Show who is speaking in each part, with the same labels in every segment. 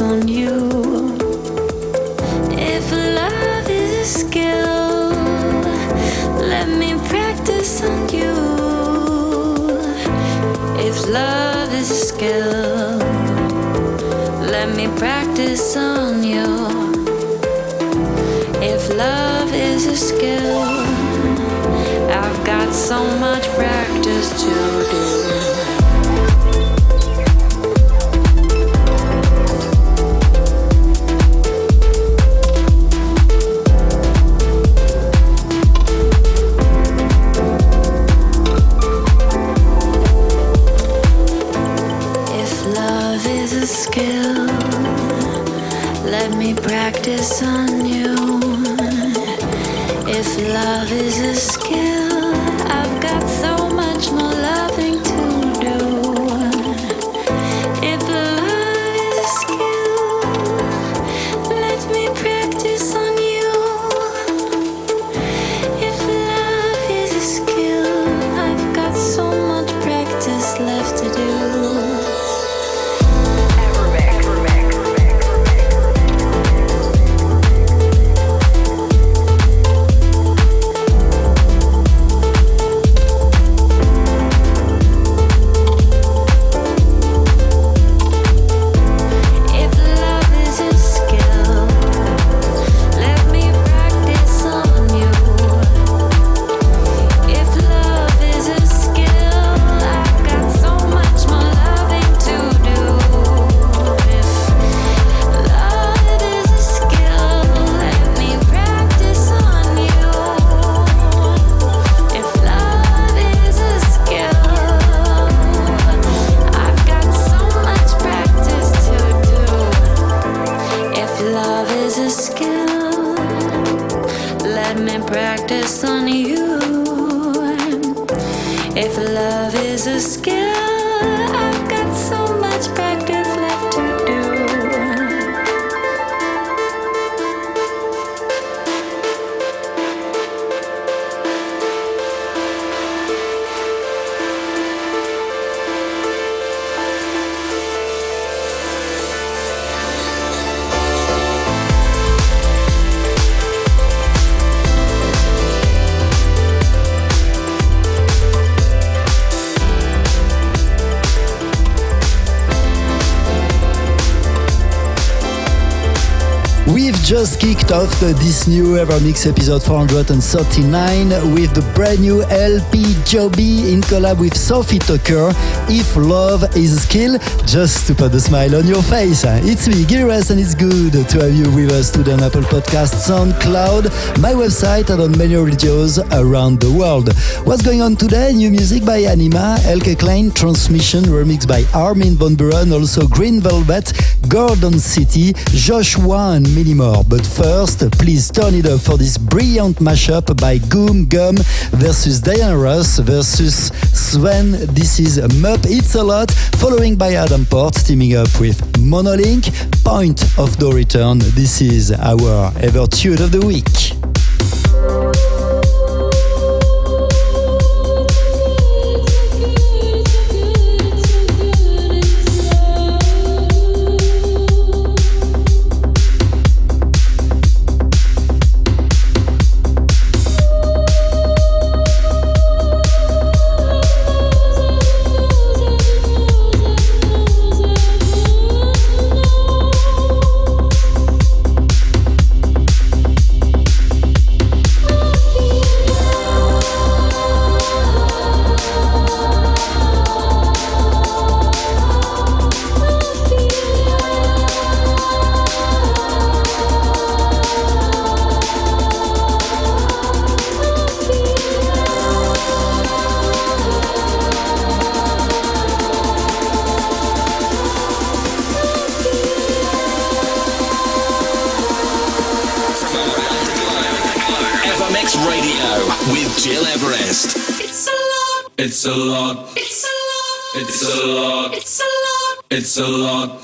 Speaker 1: On you. If love is a skill, let me practice on you. If love is a skill, let me practice on you. If love is a skill, I've got so much practice to do. Practice on you. If love is
Speaker 2: kicked off this new Evermix episode 439 with the brand new LP Giobbi in collab with Sophie Tucker. If love is a skill, just to put a smile on your face. It's me, Gilres, and it's good to have you with us today on Apple Podcasts, SoundCloud, my website, and on many radios around the world. What's going on today? New music by Anyma, Eelke Kleijn, Transmission, remix by Armin van Buuren, also Green Velvet, Gorgon City, Joshua, and many more. But first, please turn it up for this brilliant mashup by Goom Gum versus Diana Ross versus Sven. This is Mup It's a Lot, following by Adam Port, teaming up with Monolink. Point of no return. This is our Ever Tune of the Week.
Speaker 3: It's a lot.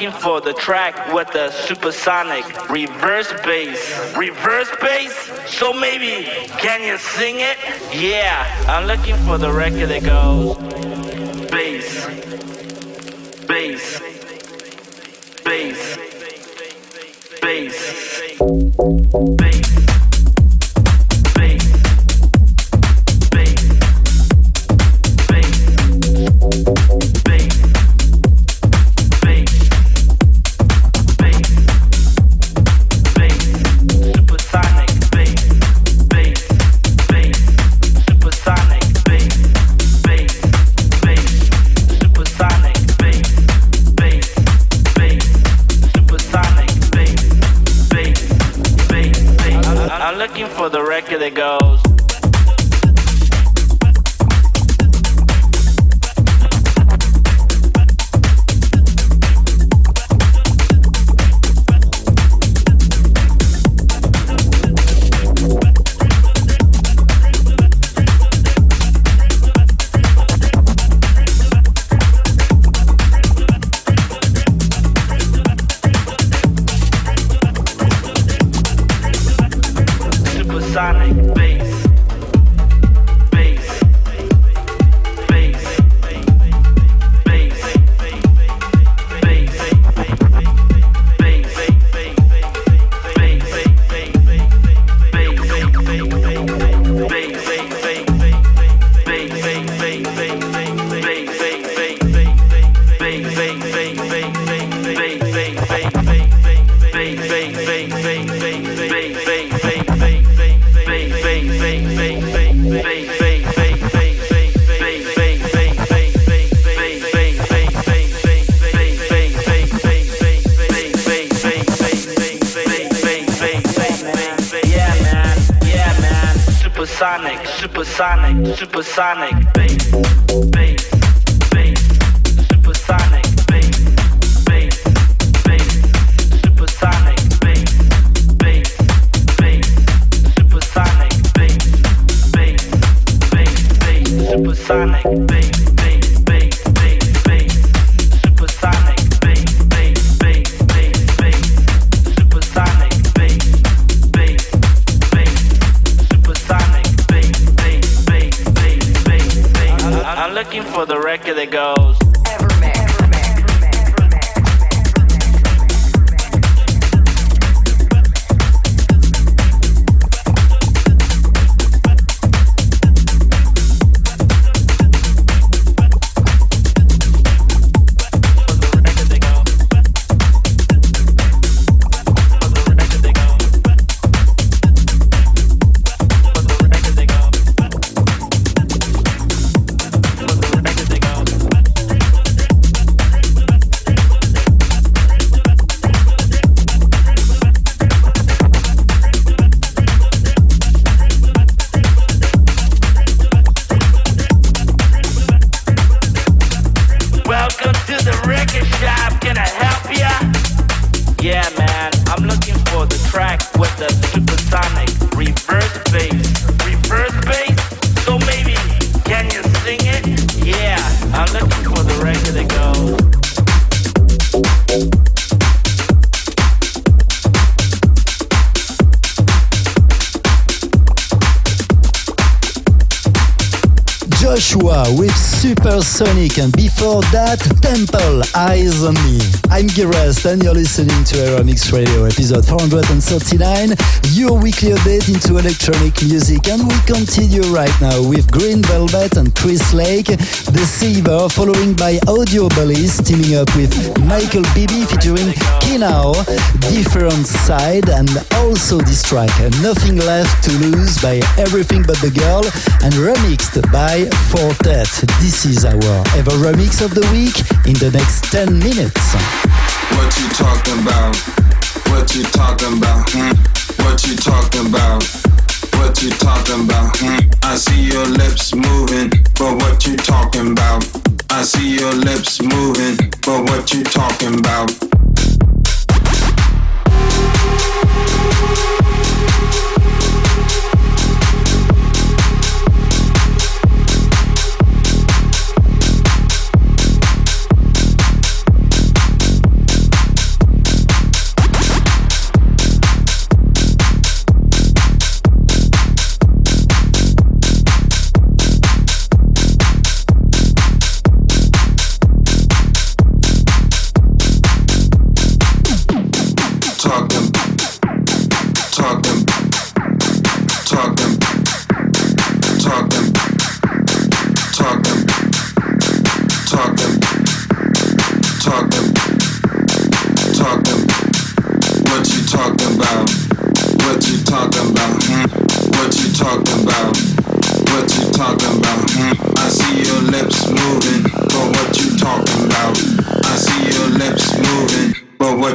Speaker 4: Looking for the track with the supersonic reverse bass. Reverse bass? So maybe, can you sing it? Yeah, I'm looking for the record that goes bass, bass. bass, bass, bass, Supersonic, supersonic, supersonic, bass.
Speaker 2: Sonic, and before that, Temple, Eyes on Me. I'm Gires, and you're listening to Evermix Radio, episode 439, your weekly update into electronic music. And we continue right now with Green Velvet and Chris Lake, Deceiver, following by Audio Bullys, teaming up with Michael Bibi featuring Kinao, Different Side, and also this track, Nothing Left to Lose by Everything But the Girl, and remixed by Four Tet. This is our ever remix of the week in the next 10 minutes.
Speaker 5: What you talking about? What you talking about? Hmm? What you talking about? What you talking about? Hmm? I see your lips moving, but what you talking about? I see your lips moving, but what you talking about?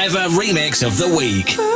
Speaker 6: Ever Remix of the Week.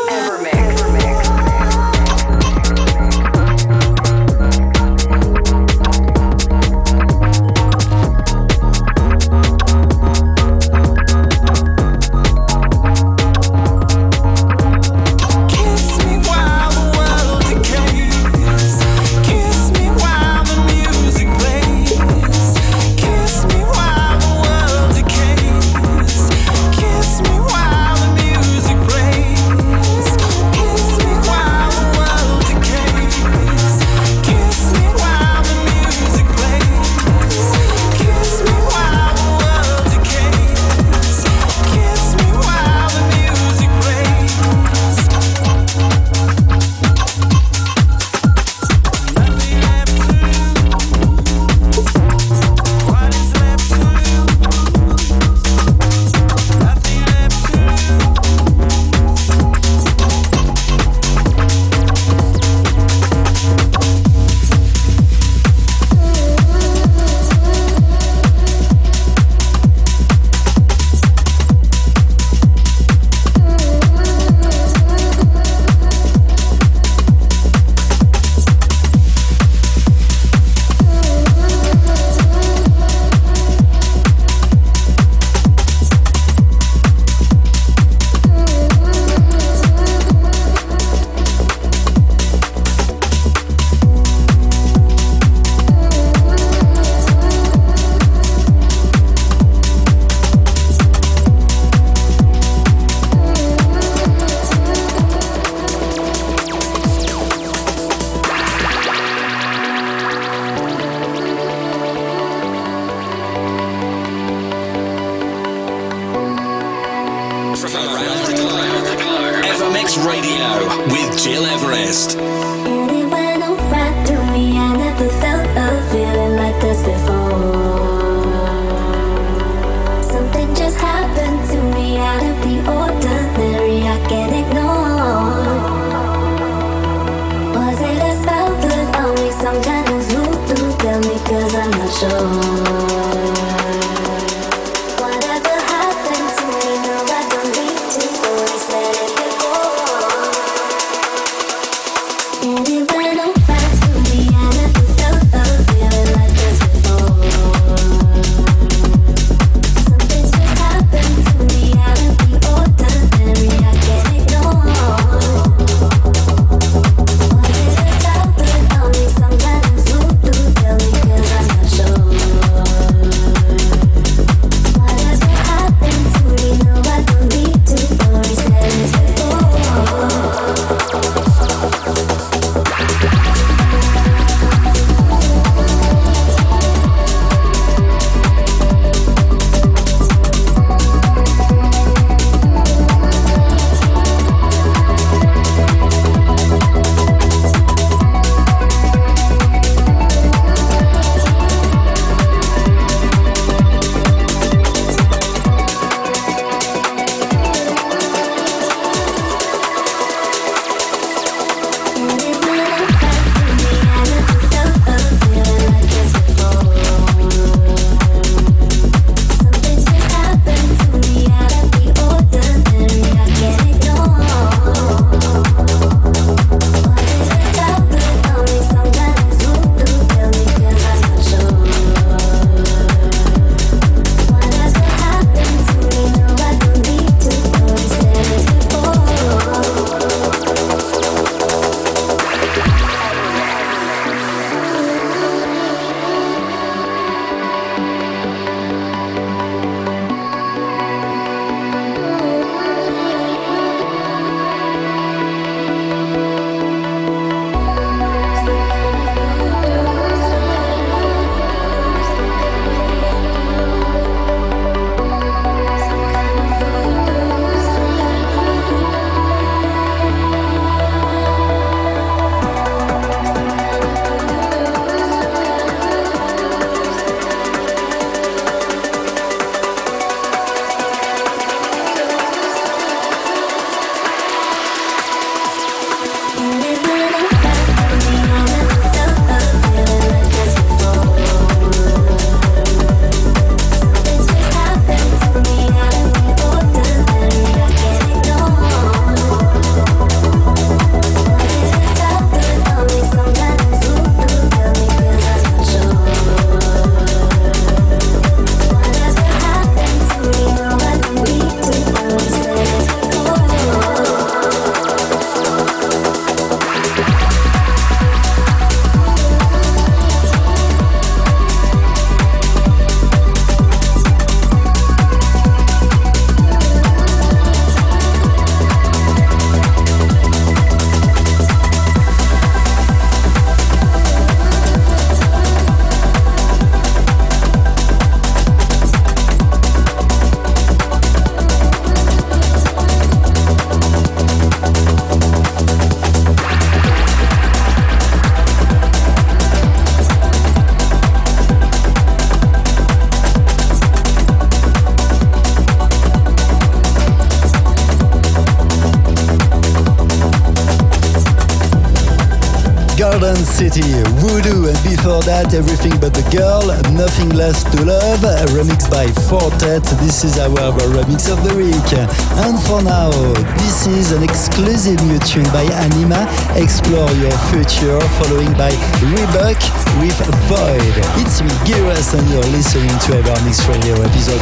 Speaker 2: City, Voodoo, and before that, Everything But the Girl, Nothing Left to Lose, remixed by Four Tet. This is our remix of the week. And for now, this is an exclusive new tune by Anyma, Explore Your Future, following by Rebūke with Void. It's me, Gil Everest, and you're listening to EverMix Radio episode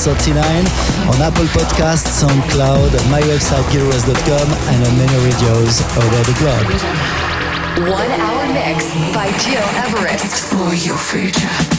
Speaker 2: 439 on Apple Podcasts, SoundCloud, my website, gileverest.com, and on many radios over the globe.
Speaker 7: One hour mix by Gil Everest.
Speaker 8: Explore your future.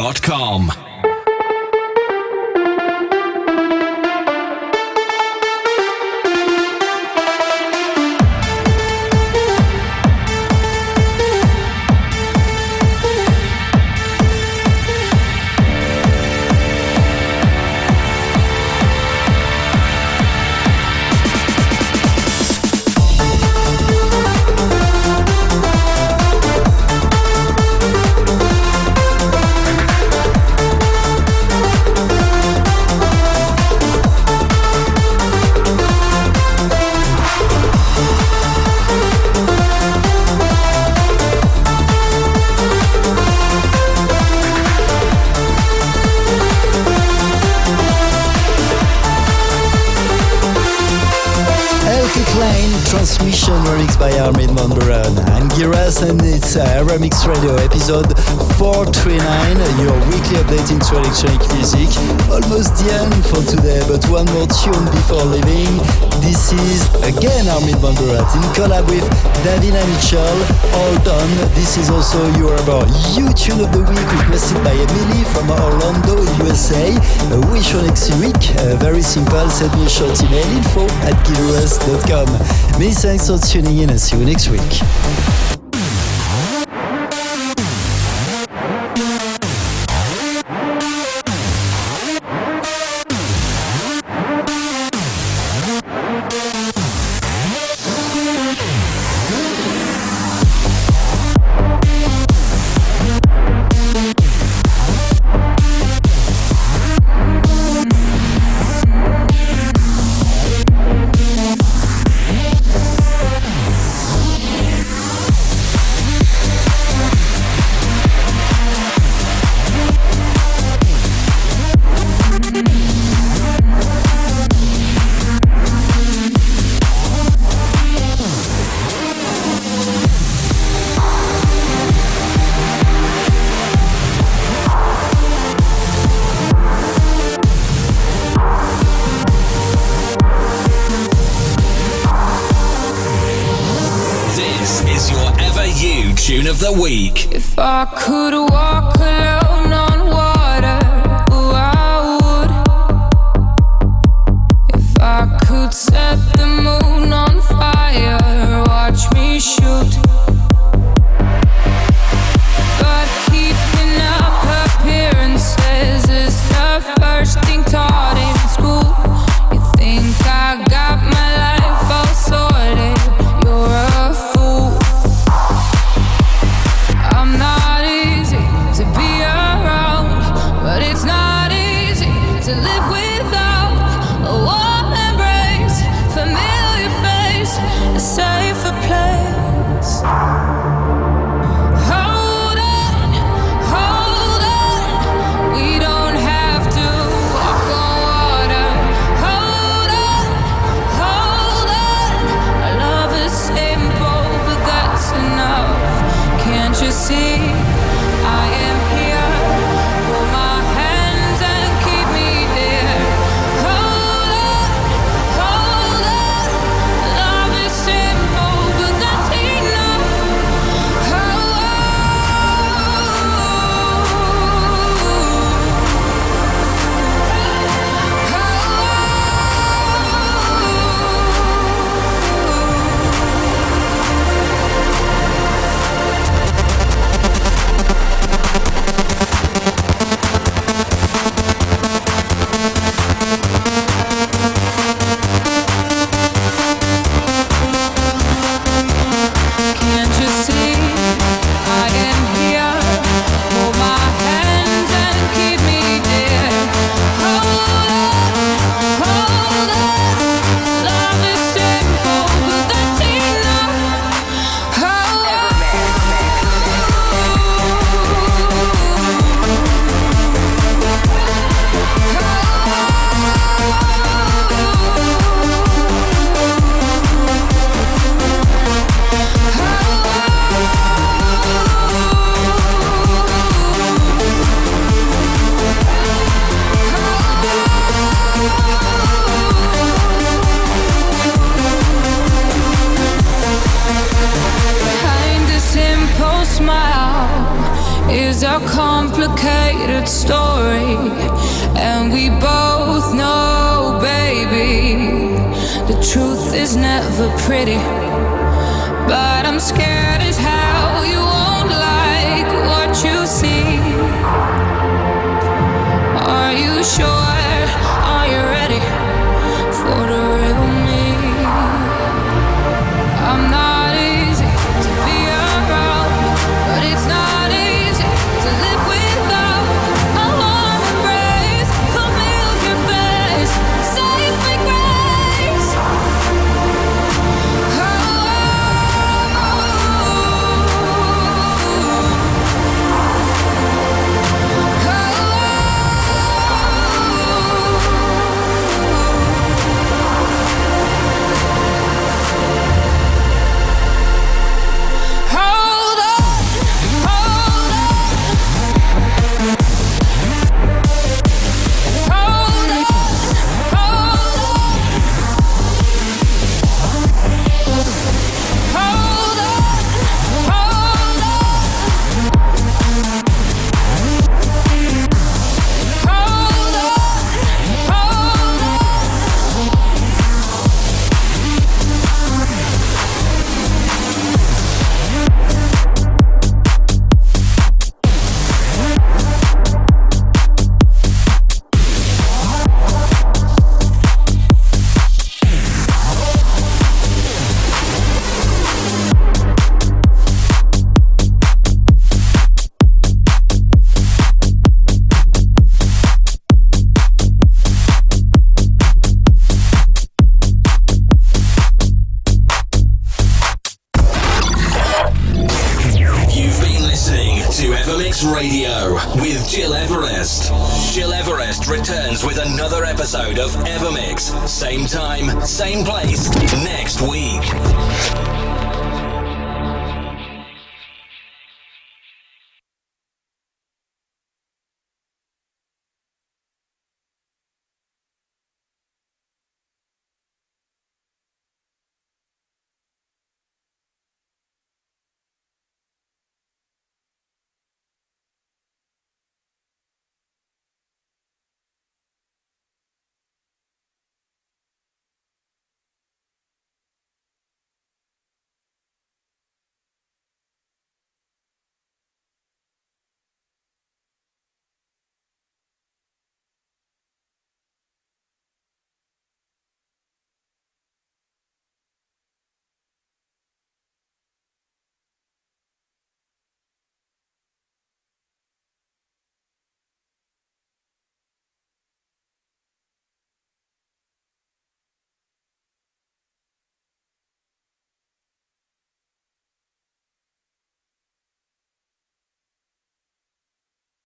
Speaker 2: GilEverest.com.
Speaker 1: Radio episode 439 your weekly update into electronic music. Almost the end for today but one more tune before leaving. This is again Armin van in collab with Davina Michelle. All done. This is also your you tune of the week requested by Emily from Orlando USA uh, wish for next week. Uh, very simple send me a short email info at gileverest.com Many thanks for tuning in and see you next week. tune of the week. If I could walk alone.